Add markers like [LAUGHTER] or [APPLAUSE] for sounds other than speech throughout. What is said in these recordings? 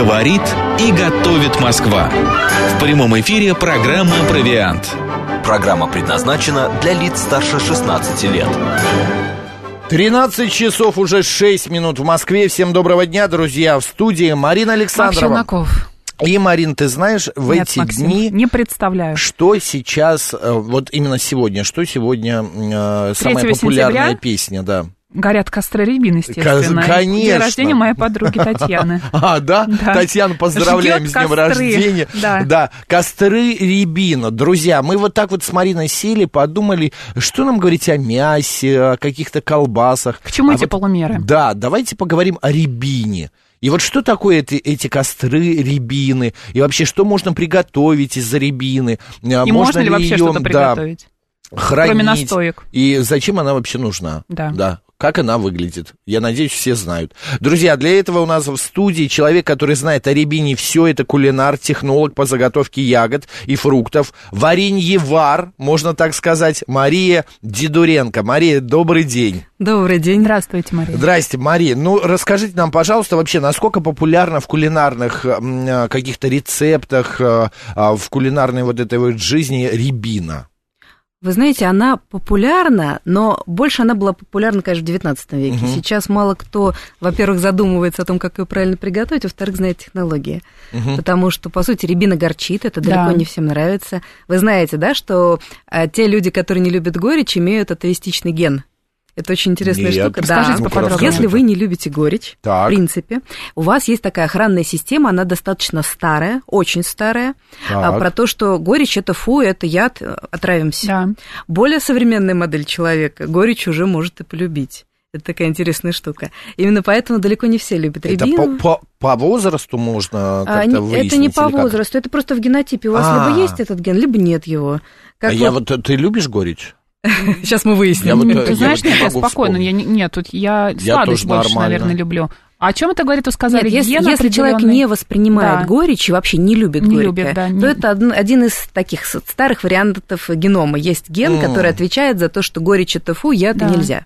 Говорит и готовит Москва. В прямом эфире программа «Провиант». Программа предназначена для лиц старше 16 лет. 13 часов уже 6 минут в Москве. Всем доброго дня, друзья. В студии Марина Александрова. Макс и, Марин, ты знаешь, в Нет, эти Максим, дни... Не представляю. Что сейчас, э, вот именно сегодня, что сегодня э, 3 самая популярная сентября? песня, да? Горят костры рябин, естественно. конечно. День рождения моей подруги Татьяны. [LAUGHS] А, да? Да. Татьяна, поздравляем Жгет с днем костры. рождения. Да. костры рябина. Друзья, мы вот так вот с Мариной сели, подумали, что нам говорить о мясе, о каких-то колбасах. К чему А эти вот- полумеры? Да, давайте поговорим о рябине. И вот что такое эти, эти костры рябины? И вообще, что можно приготовить из-за рябины? А, И можно ли ли вообще её, что-то да, приготовить? хранить? Кроме настоек. И зачем она вообще нужна? Да. Да. Как она выглядит? Я надеюсь, все знают. Друзья, для этого у нас в студии человек, который знает о рябине все. Это кулинар, технолог по заготовке ягод и фруктов. Вареньевар, можно так сказать, Мария Дидуренко. Мария, добрый день. Добрый день. Здравствуйте, Мария. Здрасте, Мария. Ну, расскажите нам, пожалуйста, вообще, насколько популярно в кулинарных э, каких-то рецептах, э, а, в кулинарной вот этой вот жизни рябина? Вы знаете, она популярна, но больше она была популярна, конечно, в XIX веке. Мгм. Сейчас мало кто, во-первых, задумывается о том, как ее правильно приготовить, во-вторых, знает технологии. Мгм. Потому что, по сути, рябина горчит, это Да. далеко не всем нравится. Вы знаете, да, что а, те люди, которые не любят горечь, имеют атеистичный ген. Это очень интересная Нет. штука. Расскажите да. поподробнее. Если вы не любите горечь, Так. в принципе, у вас есть такая охранная система, она достаточно старая, очень старая, а, Так. про то, что горечь это фу, это яд, э, отравимся. Да. Более современная модель человека горечь уже может и полюбить. Это такая интересная штука. Именно поэтому далеко не все любят Это рябину. по, по- по возрасту можно А, как-то не- выяснить? это не по или как? возрасту, это просто в генотипе. У вас А. либо есть этот ген, либо нет его. Как А я вот, ты любишь горечь? [LAUGHS] Сейчас мы выясним. Я вот, э, Ты я знаешь, вот нет, я спокойно. Я, нет, тут я Я сладость больше, нормально. наверное, люблю. А о чем это говорит? Вы сказали, Нет, если, если человек не воспринимает Да. горечь и вообще не любит Не горькое, любит, да, то не- это один, один из таких старых вариантов генома. Есть ген, М. который отвечает за то, что горечь это фу, яд Да. нельзя.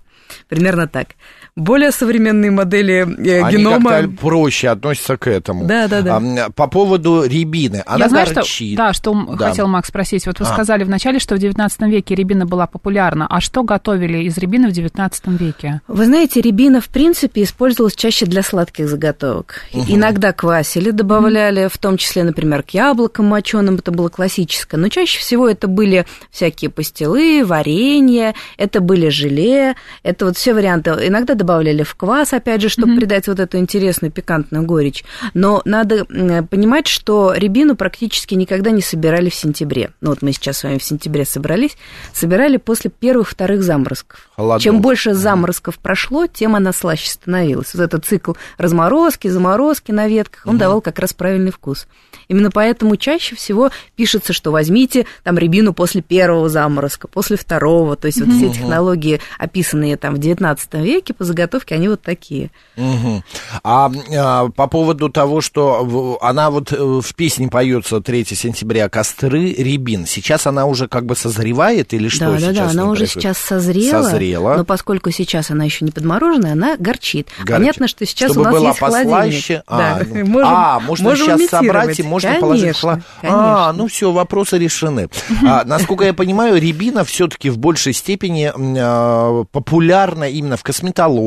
Примерно так. Более современные модели э, Они генома... как-то проще относятся к этому. Да, да, да. А, по поводу рябины. Она я знаю, что, горчит. да, что Да. хотел Макс спросить. Вот вы А. сказали вначале, что в 19 веке рябина была популярна. А что готовили из рябины в 19 веке? Вы знаете, рябина, в принципе, использовалась чаще для сладких заготовок. Иногда квасили добавляли, в том числе, например, к яблокам моченым, это было классическое. Но чаще всего это были всякие пастилы, варенье, это были желе, это вот все варианты. Иногда добавляли в квас, опять же, чтобы придать вот эту интересную пикантную горечь. Но надо м, понимать, что рябину практически никогда не собирали в сентябре. Ну вот мы сейчас с вами в сентябре собрались, собирали после первых-вторых заморозков. Холодов. Чем больше заморозков прошло, тем она слаще становилась. Вот этот цикл разморозки, заморозки на ветках, он давал как раз правильный вкус. Именно поэтому чаще всего пишется, что возьмите там рябину после первого заморозка, после второго. То есть вот все технологии, описанные там в XIX веке по заготовке, они вот такие. Мгм. А, а, по поводу того, что она вот э, в песне поется 3 сентября «Костры рябин», сейчас она уже как бы созревает или что да, да, сейчас да, с она уже происходит? сейчас созрела, Созрела. но поскольку сейчас она еще не подмороженная, она горчит. Горчит. Понятно, что сейчас Чтобы у нас была есть холодильник. послаще. Да, А, [LAUGHS] ну. можем, а, можно можем сейчас собрать и можно положить в Конечно, холод- А, конечно. ну все, вопросы решены. А, [LAUGHS] насколько я понимаю, рябина все-таки в большей степени а, популярна именно в косметологии,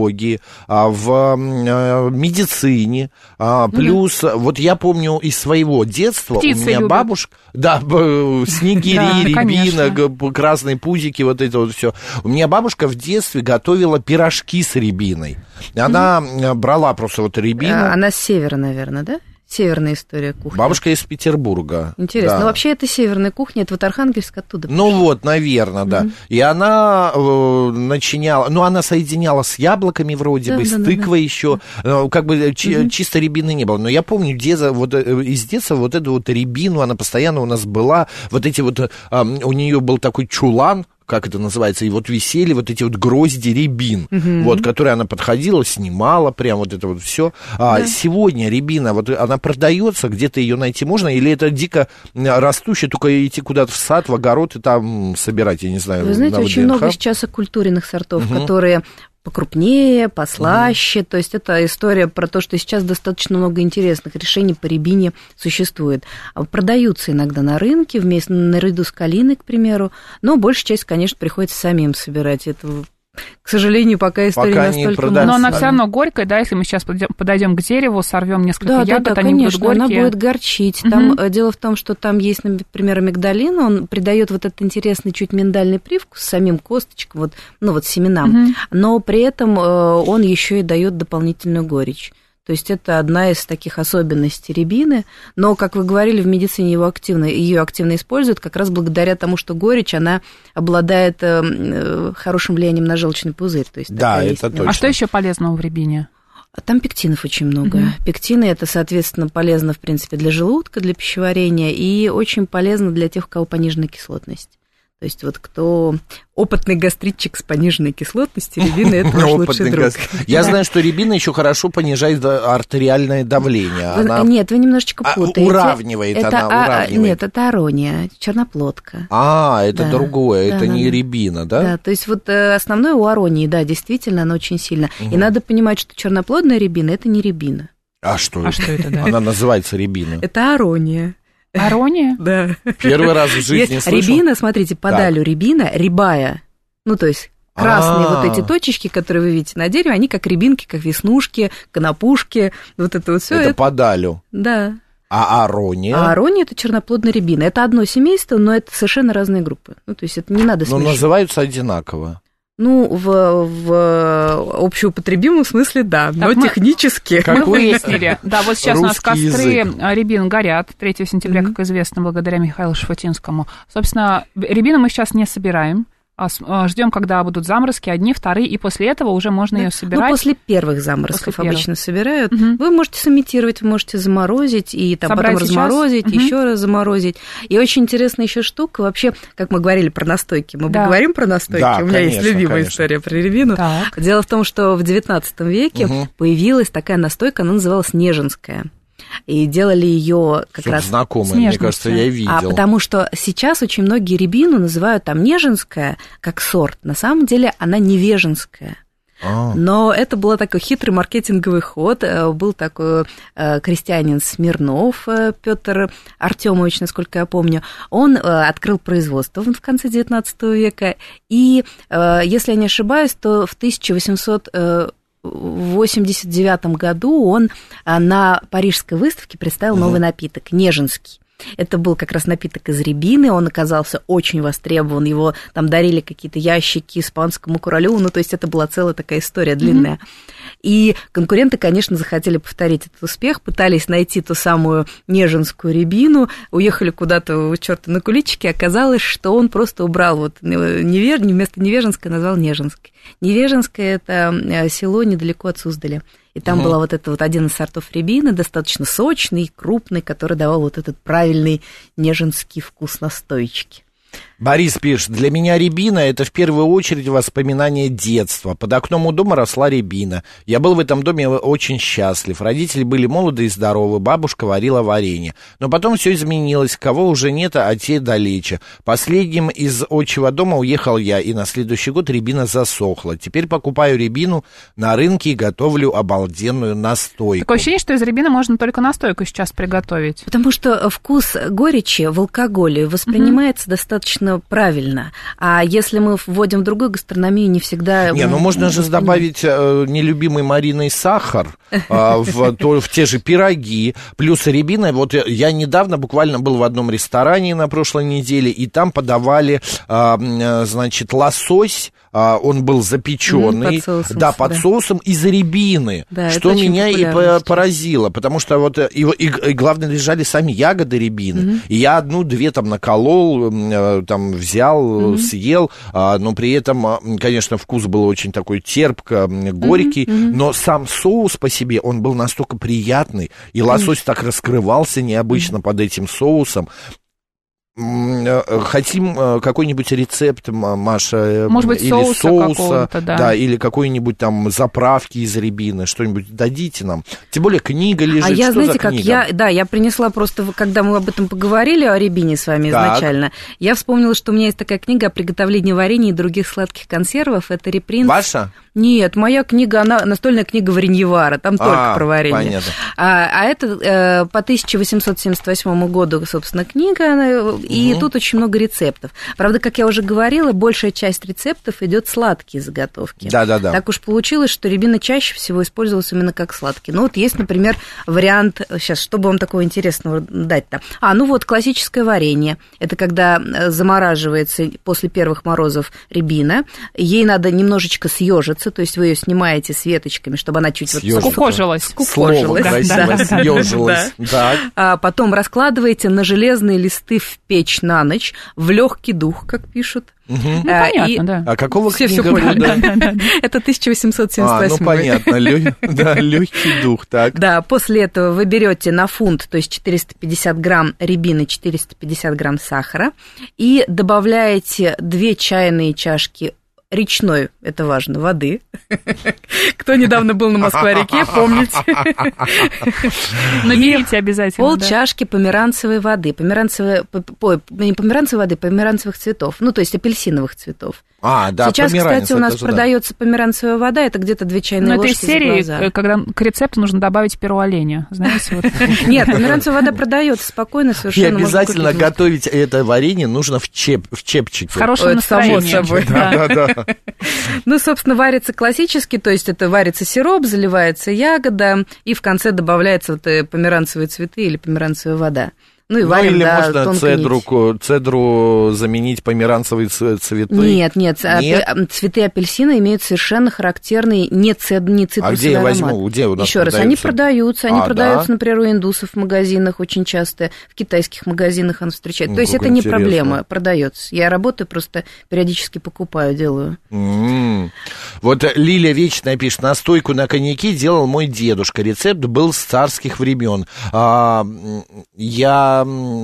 а, в а, медицине. А, плюс, вот я помню из своего детства, Птицы у меня любят. бабушка, да, б- снегири, Да, рябина, конечно. г- красные пузики, вот это вот все. У меня бабушка в детстве готовила пирожки с рябиной. Она м, брала просто вот рябину. А, Она с севера, наверное, да? Северная история кухни. Бабушка из Петербурга. Интересно. Да. Ну, вообще, это северная кухня, это вот Архангельск оттуда. Ну вот, наверное, да. И она э, начиняла, ну она соединяла с яблоками вроде Да, бы, да, с да, тыквой еще, Э, как бы чи- чисто рябины не было. Но я помню деда, вот э, из детства вот эту вот рябину, она постоянно у нас была, вот эти вот, э, у нее был такой чулан, как это называется, и вот висели вот эти вот грозди рябин, вот, которые она подходила, снимала, прям вот это вот все. А сегодня рябина, вот она продается, где-то ее найти можно, или это дико м, растущее, только идти куда-то в сад, в огород и там собирать, я не знаю, Вы знаете, на очень ВДНХ? много сейчас оккультуренных сортов, которые покрупнее, послаще. То есть это история про то, что сейчас достаточно много интересных решений по рябине существует. А Продаются иногда на рынке вместе наряду с калиной, к примеру, но большая часть, конечно, приходится самим собирать. Это к сожалению, пока история Пока не настолько... продается. Но она Да. все равно горькая, да, если мы сейчас подойдем- к дереву, сорвем несколько Да, да, ягод, да, они конечно, будут горькие. она будет горчить. Там э, дело в том, что там есть, например, амигдалин, он придает вот этот интересный чуть миндальный привкус самим косточкам, вот, ну вот семенам, Мгм. но при этом э, он еще и дает дополнительную горечь. То есть это одна из таких особенностей рябины, но, как вы говорили, в медицине его активно, ее активно используют как раз благодаря тому, что горечь, она обладает э, э, хорошим влиянием на желчный пузырь. То есть Да, это есть, точно. А что еще полезного в рябине? а Там пектинов очень много. Мгм. Пектины это, соответственно, полезно, в принципе, для желудка, для пищеварения и очень полезно для тех, у кого пониженная кислотность. То есть вот кто опытный гастритчик с пониженной кислотностью, рябина это ваш лучший друг. Я знаю, что рябина еще хорошо понижает артериальное давление. Нет, вы немножечко А, путаете. уравнивает она, а, уравнивает. Нет, это арония, черноплодка. А, это другое, это не рябина, да? Да, то есть вот э, основное у аронии, да, действительно, она очень сильно. И надо понимать, что черноплодная рябина это не рябина, А что А это? что это, да? Она называется рябина. это арония. [LAUGHS] Арония? Да. Первый раз в жизни Есть слышал. рябина, смотрите, подалю рябина, рябая. Ну, то есть красные А. вот эти точечки, которые вы видите на дереве, они как рябинки, как веснушки, конопушки, вот это вот все. Это подалю. Да. А арония? А арония это черноплодная рябина. Это одно семейство, но это совершенно разные группы. Ну, то есть это не надо Но смешивать. называются одинаково. Ну, в, в общеупотребимом смысле, да, но Так мы- технически. Как Мы вы- выяснили. Да, вот сейчас у нас костры язык. а, рябин горят 3 сентября, Мгм. как известно, благодаря Михаилу Шафутинскому. Собственно, рябину мы сейчас не собираем. А а, Ждем, когда будут заморозки, одни, вторые, и после этого уже можно ее Ну, собирать. после первых заморозков После первых. обычно собирают. Мгм. Вы можете сымитировать, вы можете заморозить и там Собрать потом сейчас? разморозить, Мгм. еще раз заморозить. И очень интересная еще штука, вообще, как мы говорили про настойки. Мы Да. говорим про настойки. Да, У меня есть конечно, любимая конечно. история про рябину. Так. Дело в том, что в XIX веке Мгм. появилась такая настойка, она называлась Нежинская. И делали ее как Что-то раз знакомое, мне кажется, я видел. а потому что сейчас очень многие рябину называют там неженская как сорт. На самом деле она невеженская. А. Но это был такой хитрый маркетинговый ход. Э, Был такой э, крестьянин Смирнов э, Петр Артемович, насколько я помню. Он открыл производство в конце XIX века. И, если я не ошибаюсь, то в 1800 э, в 89 году он а, на парижской выставке представил новый напиток, неженский. Это был как раз напиток из рябины, он оказался очень востребован, его там дарили какие-то ящики испанскому королю, ну, то есть это была целая такая история длинная. И конкуренты, конечно, захотели повторить этот успех, пытались найти ту самую неженскую рябину, уехали куда-то у черта на куличике, оказалось, что он просто убрал вот невер... вместо невеженской назвал неженской. Невеженское – это э, село недалеко от Суздаля. И там была вот это вот один из сортов рябины, достаточно сочный, крупный, который давал вот этот правильный неженский вкус настойчики. Борис пишет, для меня рябина это в первую очередь воспоминание детства. Под окном у дома росла рябина. Я был в этом доме очень счастлив. Родители были молоды и здоровы, бабушка варила варенье. Но потом все изменилось, кого уже нет, а те далече. Последним из отчего дома уехал я, и на следующий год рябина засохла. Теперь покупаю рябину на рынке и готовлю обалденную настойку. Такое ощущение, что из рябины можно только настойку сейчас приготовить. Потому что вкус горечи в алкоголе воспринимается достаточно правильно. А если мы вводим в другую гастрономию, не всегда... Не, ну можно же добавить э, нелюбимый Мариной сахар э, [LAUGHS] в, то- в те же пироги, плюс рябина. Вот я- недавно буквально был в одном ресторане на прошлой неделе, и там подавали, э, м, э, значит, лосось, э, он был запеченный, под соусом, да, под да. соусом из рябины, Да, что меня и поразило, потому что вот э, и, и- и главное лежали сами ягоды рябины, и я одну-две там наколол, э, там взял, э, съел, а, но при этом, а, конечно, вкус был очень такой терпко, горький, но сам соус по себе, он был настолько приятный, и лосось так раскрывался необычно под этим соусом. Э, хотим э, какой-нибудь рецепт, Маша, э, Может быть, или соуса соуса, какого-то, да. или какой-нибудь там заправки из рябины, что-нибудь дадите нам. Тем более книга лежит. А я, Что знаете, как я, да, я принесла просто, когда мы об этом поговорили, о рябине с вами Так. изначально, я вспомнила, что у меня есть такая книга о приготовлении варенья и других сладких консервов. Это репринт. Ваша? Нет, моя книга, она настольная книга Вареньевара, там только А, про варенье. понятно. А, а это э, по 1878 году, собственно, книга, она, и тут очень много рецептов. Правда, как я уже говорила, большая часть рецептов идет сладкие заготовки. Да-да-да. Так уж получилось, что рябина чаще всего использовалась именно как сладкий. Ну вот есть, например, вариант, сейчас, чтобы вам такого интересного дать-то? А, ну вот, классическое варенье. Это когда э, замораживается после первых морозов рябина, ей надо немножечко съежиться, то есть вы ее снимаете с веточками, чтобы она чуть вот Съёжиться. Скукожилась. Слово скукожилась. Да, да, да, съёжилось. Так. а потом раскладываете на железные листы в печь на ночь, в легкий дух, как пишут. Ну, А, понятно, и- да. А какого Все книга поняли. года? [LAUGHS] Это А, 1878. ну понятно, лё- да, легкий дух, так. Да, после этого вы берете на фунт, то есть 450 грамм рябины, 450 грамм сахара, и добавляете 2 чайные чашки речной, это важно, воды. [LAUGHS] Кто недавно был на Москва-реке, помните. [LAUGHS] Наберите обязательно. Пол чашки померанцевой воды. Померанцевой, не померанцевой воды, померанцевых цветов. Ну, то есть апельсиновых цветов. А, да, Сейчас, померанец, кстати, у это нас же да. продается померанцевая вода, это где-то 2 чайные Ну, это ложки из за серии, глаза. э, когда к рецепту нужно добавить перо оленя. Знаете, вот. [LAUGHS] Нет, померанцевая вода продается спокойно И совершенно. можно обязательно готовить это варенье нужно в, чеп, в чепчике. В хорошем Ой, это само настроении. собой. Да. Да, да. Ну, собственно, варится классически, то есть это варится сироп, заливается ягода, и в конце добавляется вот э, померанцевые цветы или померанцевая вода. Ну и Ну, варим или до можно цедру, нити. ко- цедру заменить померанцевые цветы. Нет, нет, а- Нет? цветы апельсина имеют совершенно характерный не, цед, не цитрусовый А где я аромат. возьму? Где у нас Еще раз, они продаются? продаются, они А, продаются, да? например, у индусов в магазинах очень часто, в китайских магазинах он встречается. Ну, То есть это не интересно. проблема, продается. Я работаю, просто периодически покупаю, делаю. М. Вот Лилия Вечная пишет, настойку на коньяке делал мой дедушка. Рецепт был с царских времен. А, я,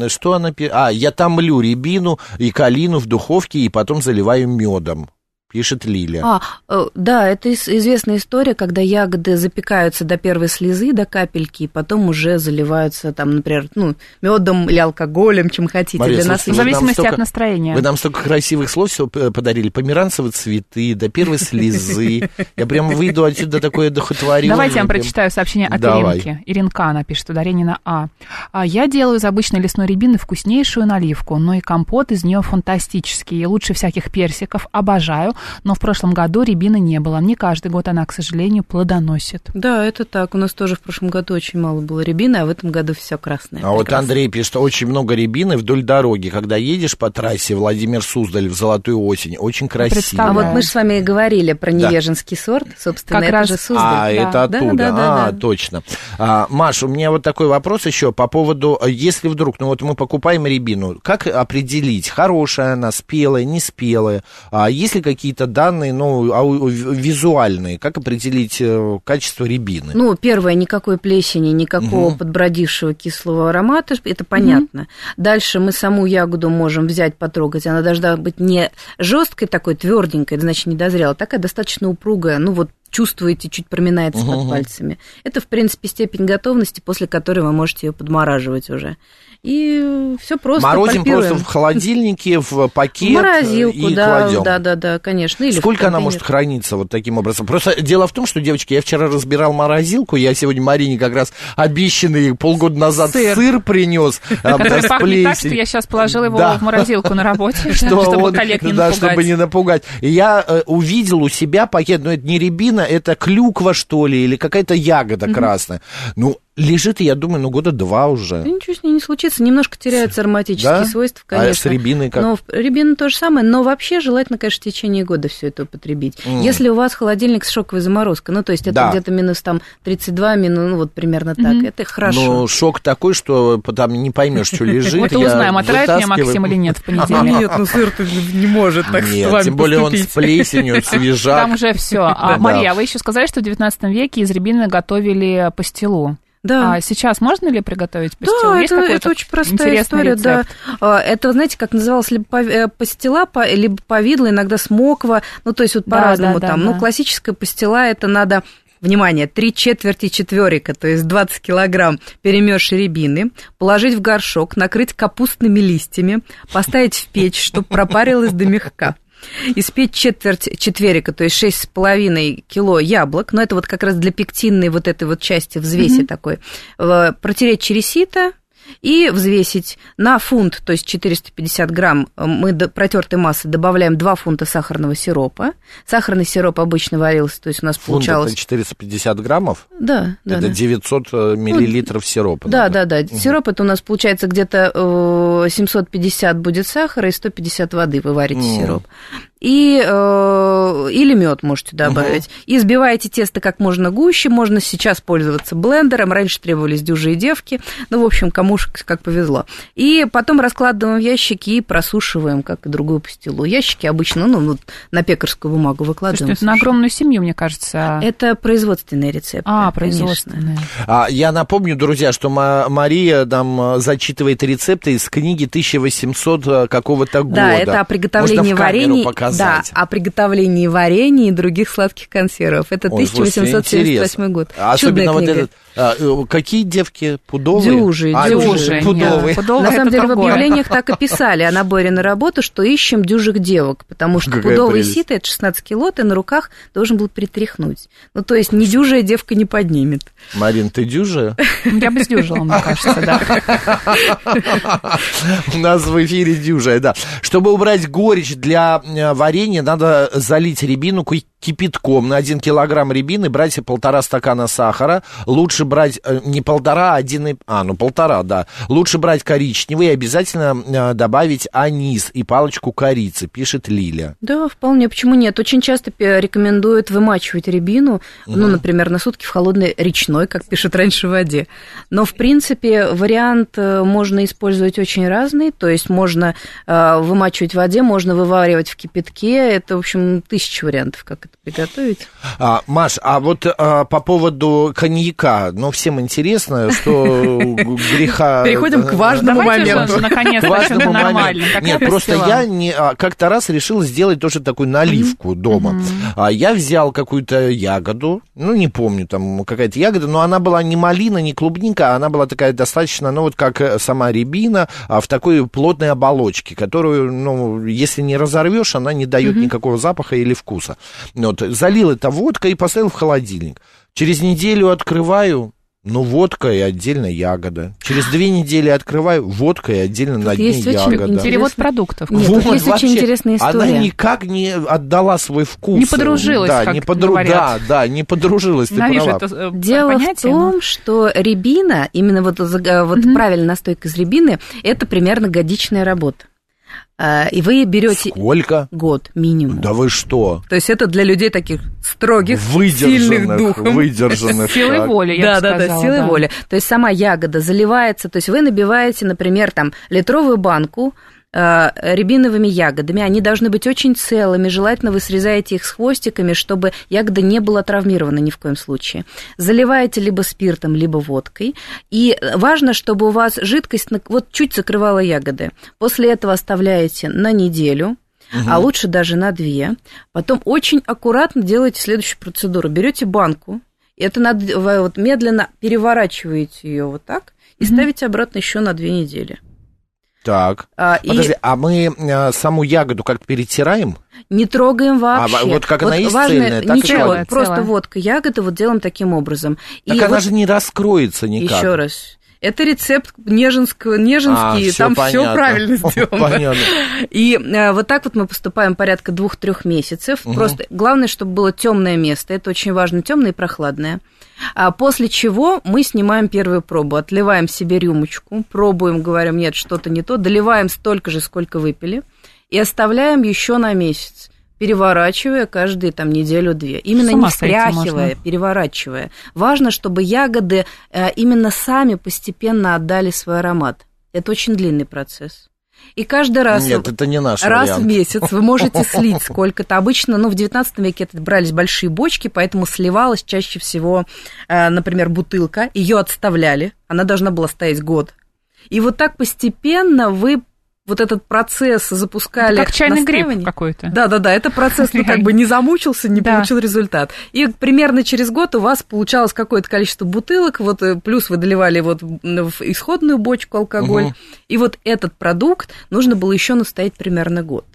что она? А, я томлю рябину и калину в духовке и потом заливаю медом, пишет Лилия. А, э, да, это известная история, когда ягоды запекаются до первой слезы, до капельки, и потом уже заливаются, там, например, ну, медом или алкоголем, чем хотите, Мария, для нас. В зависимости столько- от настроения. Вы нам столько красивых слов все подарили. Померанцевые цветы, до первой слезы. Я прям выйду отсюда такой одухотворенный. Давайте я вам прочитаю сообщение от. Иринки. Иринка, она пишет, ударение на А. А, Я делаю из обычной лесной рябины вкуснейшую наливку, но и компот из нее фантастический, и лучше всяких персиков, обожаю, но в прошлом году рябины не было. Не каждый год она, к сожалению, плодоносит. Да, это так. У нас тоже в прошлом году очень мало было рябины, а в этом году все красное. А вот Прекрасно. Андрей пишет, очень много рябины вдоль дороги. Когда едешь по трассе Владимир-Суздаль в золотую осень, очень красиво. А вот мы же с вами и говорили про невеженский сорт, собственно, Как это раз- же Суздаль. А, Да. это Да, оттуда. да, да, а, да. точно. А, Маш, у меня вот такой вопрос еще по поводу, если вдруг, ну вот мы покупаем рябину, как определить, хорошая она, спелая, не спелая? А есть ли какие-то данные, ну, визуальные, как определить э, качество рябины? Ну, первое, никакой плесени, никакого Мгм. подбродившего кислого аромата, это понятно. Дальше мы саму ягоду можем взять, потрогать. Она должна быть не жесткой такой, тверденькой, значит недозрела, такая достаточно упругая, ну вот чувствуете, чуть проминается Мгм. под пальцами. Это, в принципе, степень готовности, после которой вы можете ее подмораживать уже. И все просто Морозим пальпируем. просто в холодильнике, в В пакет морозилку, и да, кладем. да, да, да, конечно. Или в Сколько она может храниться вот таким образом? Просто дело в том, что, девочки, я вчера разбирал морозилку, я сегодня Марине как раз обещанный полгода назад Сыр. сыр, принес. [LAUGHS] а, Который с пахнет так, что я сейчас положила его Да. в морозилку на работе, [LAUGHS] Что чтобы коллег не да, напугать. чтобы не напугать. Я э, увидел у себя пакет, ну это не рябина, это клюква, что ли, или какая-то ягода красная. Ну, лежит, и я думаю, ну года два уже. Да ничего с ней не случится, немножко теряются ароматические Да? свойства, А конечно. с рябиной как? Но рябина то же самое, но вообще желательно, конечно, в течение года все это употребить. Если у вас холодильник с шоковой заморозкой, ну, то есть это Да. где-то минус там 32, минус, ну, вот примерно так, это хорошо. Ну, шок такой, что там не поймешь, что лежит. Вот узнаем, отравит меня. Максим или нет в понедельник. ну сыр не может Нет, тем более он с плесенью, [LAUGHS] свежак. Там уже все. А, Мария, а вы еще сказали, что в 19 веке из рябины готовили пастилу. Да. А сейчас можно ли приготовить пастилу? Да, Есть это, это очень простая история, рецепт? да. Это, знаете, как называлось, либо э, пастила, либо повидло, иногда смоква, ну, то есть вот Да, по-разному да, да, там. да. Ну, классическая пастила, это надо Внимание, три четверти четверика, то есть 20 килограмм перемеши рябины, положить в горшок, накрыть капустными листьями, поставить в печь, чтобы пропарилась до мягка. Испечь четверть четверика, то есть 6,5 кило яблок, но это вот как раз для пектинной вот этой вот части взвеси такой, Э, протереть через сито, и взвесить на фунт, то есть 450 грамм, э, мы до протертой массы добавляем 2 фунта сахарного сиропа. Сахарный сироп обычно варился, то есть у нас Фунт получалось... это 450 граммов? Да, да, это да. 900 э, миллилитров сиропа. Да, да, да. Сироп это у нас получается где-то э, 750 будет сахара и 150 воды вы варите М. сироп. И, э, или мед можете добавить. И взбиваете тесто как можно гуще. Можно сейчас пользоваться блендером. Раньше требовались дюжи и девки. Ну, в общем, кому как повезло. И потом раскладываем в ящики и просушиваем, как и другую пастилу. Ящики обычно, ну, вот на пекарскую бумагу выкладываем. Слушайте, это на огромную семью, мне кажется. Это производственные рецепты. А, производственные. А, я напомню, друзья, что Ма- Мария нам э, зачитывает рецепты из книги 1800 э, какого-то года. Да, это о приготовлении Можно варенья. Да, о приготовлении варенья и других сладких консервов. Это Ой, слушайте, 1878 интересно. год. Особенно Чудная вот книга. этот... а, э, какие девки? Пудовые? Дюжи, А, дюжи. Пудовые. Нет, пудовые На самом деле в другое. объявлениях так и писали о наборе на работу, что ищем дюжих девок, потому что Какая пудовый прелесть. сито это 16 кило, ты на руках должен был притряхнуть. Ну, то есть не дюжая девка не поднимет. Марин, ты дюжая? Я бы сдюжила, мне кажется, да. У нас в эфире дюжая, да. Чтобы убрать горечь для э, варенья, надо залить рябину кипятком. На один килограмм рябины брать полтора стакана сахара. Лучше брать э, не полтора, а один... и- А, ну полтора, да. Лучше брать коричневый и обязательно э, добавить анис и палочку корицы, пишет Лиля. Да, вполне. Почему нет? Очень часто рекомендуют вымачивать рябину, ну, например, на сутки в холодной речной, как пишут раньше, воде. Но, в принципе, вариант э, можно использовать очень разный. То есть можно вымачивать в воде, можно вываривать в кипятке. Это, в общем, тысяча вариантов, как это приготовить. А, Маш, а вот а, по поводу коньяка, ну, всем интересно, что [LAUGHS] греха... Переходим к важному моменту. наконец, К важному нормально. Нет, просто я не, а, как-то раз решил сделать тоже такую наливку дома. А, я взял какую-то ягоду, ну, не помню, там какая-то ягода, но она была не малина, не клубника, а она была такая достаточно, ну, вот как э, сама рябина, а в такой плотной оболочке, которую, ну, если не разорвешь, она не дает никакого запаха или вкуса. Вот, залил это водкой и поставил в холодильник. Через неделю открываю, ну, водка и отдельно ягода. Через две недели открываю, водка и отдельно на дне есть очень ягода. интересно. Перевод продуктов. Нет, тут есть очень интересная Она история. никак не отдала свой вкус. Не подружилась, да, как не подру... говорят. Да, да, не подружилась, ты права. это э, Дело понятие, в но- том, что рябина, именно вот, за- вот правильная настойка из рябины, это примерно годичная работа. А, И вы берете Сколько? год минимум. Да вы что? То есть это для людей таких строгих, сильных Выдержанных, духом. выдержанных. [LAUGHS] Силой так. воли, я да, бы да, да, сказала, силой да. воли. То есть сама ягода заливается, то есть вы набиваете, например, там литровую банку э, рябиновыми ягодами. Они должны быть очень целыми. Желательно вы срезаете их с хвостиками, чтобы ягода не была травмирована ни в коем случае. Заливаете либо спиртом, либо водкой. И важно, чтобы у вас жидкость вот чуть закрывала ягоды. После этого оставляете на неделю, а лучше даже на две. Потом очень аккуратно делаете следующую процедуру. Берете банку, это надо вы вот медленно переворачиваете ее вот так и ставите обратно еще на две недели. Так. А, и Подожди, а мы э, саму ягоду как-то перетираем? не трогаем вообще. А, вот как она есть важно, цельная, так и ничего, целая, просто целая. водка ягоды вот делаем таким образом. Так и она вот же не раскроется никак. еще раз. Это рецепт неженского, А, неженский, всё там все понятно. правильно [LAUGHS] сделано. Понятно. И э, вот так вот мы поступаем порядка двух-трех месяцев. Просто главное, чтобы было темное место. Это очень важно, темное и прохладное. А после чего мы снимаем первую пробу, отливаем себе рюмочку, пробуем, говорим, нет, что-то не то, доливаем столько же, сколько выпили, и оставляем еще на месяц переворачивая каждые там неделю-две. Именно не встряхивая, переворачивая. Важно, чтобы ягоды э, именно сами постепенно отдали свой аромат. Это очень длинный процесс. И каждый раз... Нет, это не наш Раз вариант. в месяц вы можете [LAUGHS] слить сколько-то. Обычно, ну, в 19 веке это брались большие бочки, поэтому сливалась чаще всего, э, например, бутылка. Ее отставляли, она должна была стоять год. И вот так постепенно вы вот этот процесс запускали... Это как чайный гриб какой-то. Да, да, да, это процесс, ну, как бы не замучился, не Да. получил результат. И примерно через год у вас получалось какое-то количество бутылок, вот э, плюс вы доливали вот в исходную бочку алкоголь, и вот этот продукт нужно было еще настоять примерно год.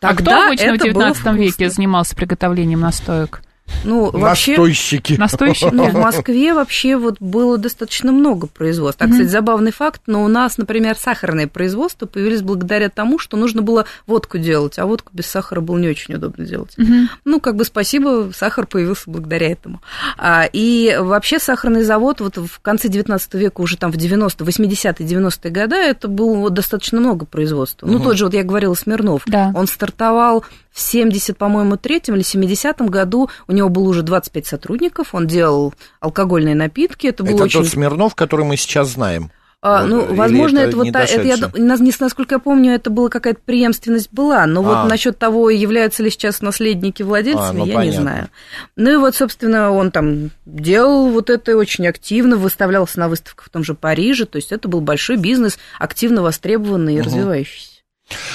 а кто Тогда обычно в это было 19 веке занимался приготовлением настоек? Ну, вообще... Настойщики. Настойщики? Ну, в Москве вообще вот было достаточно много производств. А, кстати, забавный факт, но у нас, например, сахарное производство появились благодаря тому, что нужно было водку делать, а водку без сахара было не очень удобно делать. Мгм. Ну, как бы спасибо, сахар появился благодаря этому. А, и вообще сахарный завод вот в конце 19 века, уже там в 90 80-е, 90-е годы, это было вот достаточно много производства. Ну, тот же, вот я говорила, Смирнов, Да. он стартовал в 70, по-моему, третьем или 70-м году, у него было уже 25 сотрудников, он делал алкогольные напитки, это было Это очень... тот Смирнов, который мы сейчас знаем. А, ну, или возможно, это это, вот та- это я, насколько я помню, это была какая-то преемственность была, но А. вот насчет того, являются ли сейчас наследники владельцами, А, ну, я понятно. не знаю. Ну и вот, собственно, он там делал вот это очень активно, выставлялся на выставках в том же Париже, то есть это был большой бизнес, активно востребованный и развивающийся.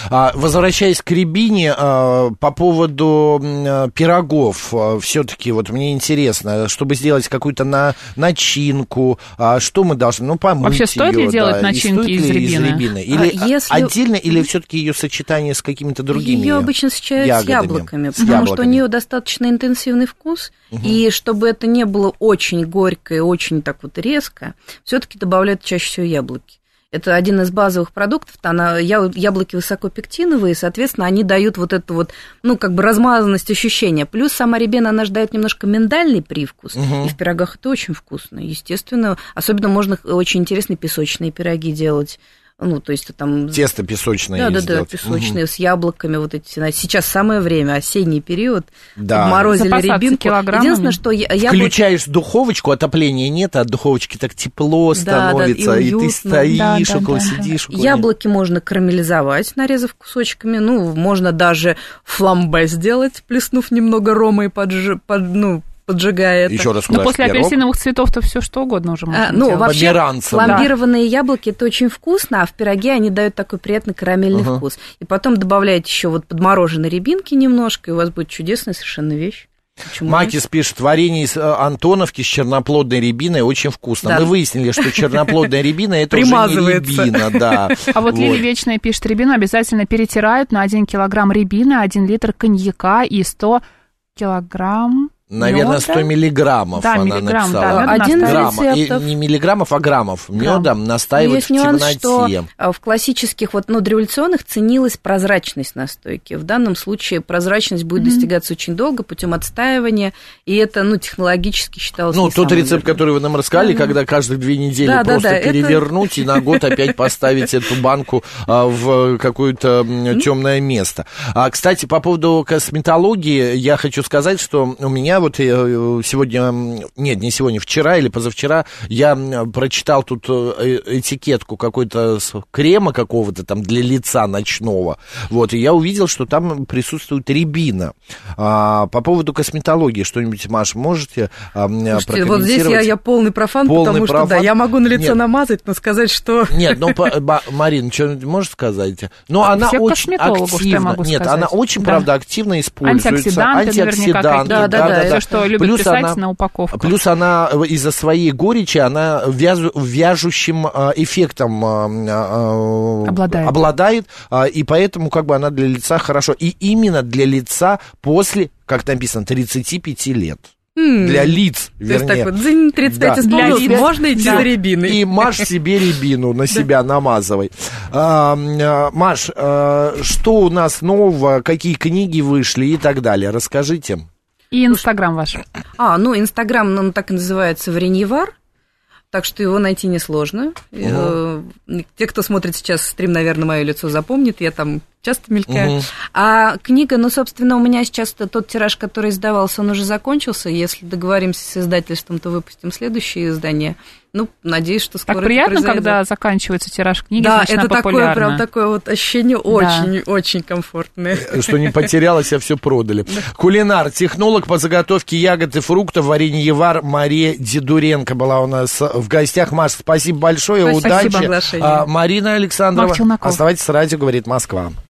А, Возвращаясь к рябине, а, по поводу а, пирогов, все-таки вот мне интересно, чтобы сделать какую-то на, начинку, что мы должны, ну, помыть Вообще, стоит ли её, делать да, начинки стоит из ли рябины? Или А, если- отдельно, или все-таки ее сочетание с какими-то другими Ее обычно сочетают ягодами? с яблоками, С потому что у яблоками. нее достаточно интенсивный вкус, и чтобы это не было очень горько и очень так вот резко, все-таки добавляют чаще всего яблоки. Это один из базовых продуктов, она, яблоки высокопектиновые, соответственно, они дают вот эту вот, ну, как бы размазанность ощущения. Плюс сама рябина, она же дает немножко миндальный привкус, и в пирогах это очень вкусно, естественно. Особенно можно очень интересные песочные пироги делать, ну, то есть там... Тесто песочное Да, да, да, сделать. песочные с яблоками вот эти. Сейчас самое время, осенний период. Да. Обморозили Запасаться рябинку. килограммами. Единственное, что я, я вот- Включаешь духовочку, отопления нет, а от духовочки так тепло Да, да, становится, и и, ты стоишь Да, да, около, да, да. сидишь около яблоки можно карамелизовать, нарезав кусочками. Ну, можно даже фламбе сделать, плеснув немного рома и подж... под- ну, поджигая это. Еще раз Но куда после пирог? апельсиновых цветов-то все что угодно уже можно А, ну, делать. вообще, Померанцев, фламбированные яблоки это очень вкусно, а в пироге они дают такой приятный карамельный Ага. вкус. И потом добавляете еще вот подмороженной рябинки немножко, и у вас будет чудесная совершенно вещь. Почему нет? Макис пишет, варенье из э, Антоновки с черноплодной рябиной очень вкусно. Да. Мы выяснили, что черноплодная рябина это уже не рябина, да. [LAUGHS] А вот Лили Вечная пишет, рябину обязательно перетирают на 1 килограмм рябины, 1 литр коньяка и 100 килограмм Наверное, мёда. 100 миллиграммов Да, она миллиграмм, да, написала. мёда Один из Грамма. И рецептов. не миллиграммов, а граммов меда Но настаивать есть в нюанс, темноте. что а, в классических, вот, ну, дореволюционных ценилась прозрачность настойки. В данном случае прозрачность будет достигаться очень долго путем отстаивания, и это, ну, технологически считалось Ну, тот рецепт, верным. который вы нам рассказали, когда каждые две недели Да, да, просто да, это- перевернуть и на год опять поставить эту банку а, в какое-то темное место. А, кстати, по поводу косметологии, я хочу сказать, что у меня вот э, сегодня, нет, не сегодня, вчера или позавчера, я прочитал тут э, этикетку какой-то крема какого-то там для лица ночного, вот, и я увидел, что там присутствует рябина. А, по поводу косметологии, что-нибудь, Маш, можете а, Слушайте, вот здесь я, я полный профан, Полный потому что, да, профан. я могу на лицо Нет. намазать, но сказать, что... Нет, ну, по- ба- Марин, что-нибудь можешь сказать? Ну, она очень активно, нет, сказать. она очень, Да. правда, активно используется. Антиоксиданты наверняка какие-то. Да, да, да, Всё, что любят Плюс писать она- на упаковках. Плюс она э, из-за своей горечи, она вязу- вяжущим а, эффектом а, Обладает. обладает, и поэтому как бы она для лица хорошо. И именно для лица после, как написано, 35 лет. Для лиц, То есть вернее. так вот, дзынь, 35 Да. исполнилось, Для лиц. можно идти Да. за рябиной. И Маш себе рябину на себя намазывай. А, Маш, а, что у нас нового, какие книги вышли и так далее? Расскажите. И Инстаграм ваш. А, ну, Инстаграм, ну, он так и называется Вареньевар, так что его найти несложно. Э, Те, кто смотрит сейчас стрим, наверное, мое лицо запомнит. Я там часто мелькаю. Мгм. А книга, ну, собственно, у меня сейчас тот тираж, который издавался, он уже закончился. Если договоримся с издательством, то выпустим следующее издание. Ну, надеюсь, что скоро Так это приятно, произойдет. когда заканчивается тираж книги, Да, значит, это она такое, популярна. прям такое вот ощущение очень, очень комфортное. Что не потерялось, а все продали. Кулинар, технолог по заготовке ягод и фруктов, вареньевар Мария Дедуренко была у нас в гостях. Маш, спасибо большое, Спасибо удачи. За приглашение. А, Марина Александрова, оставайтесь с радио, говорит Москва.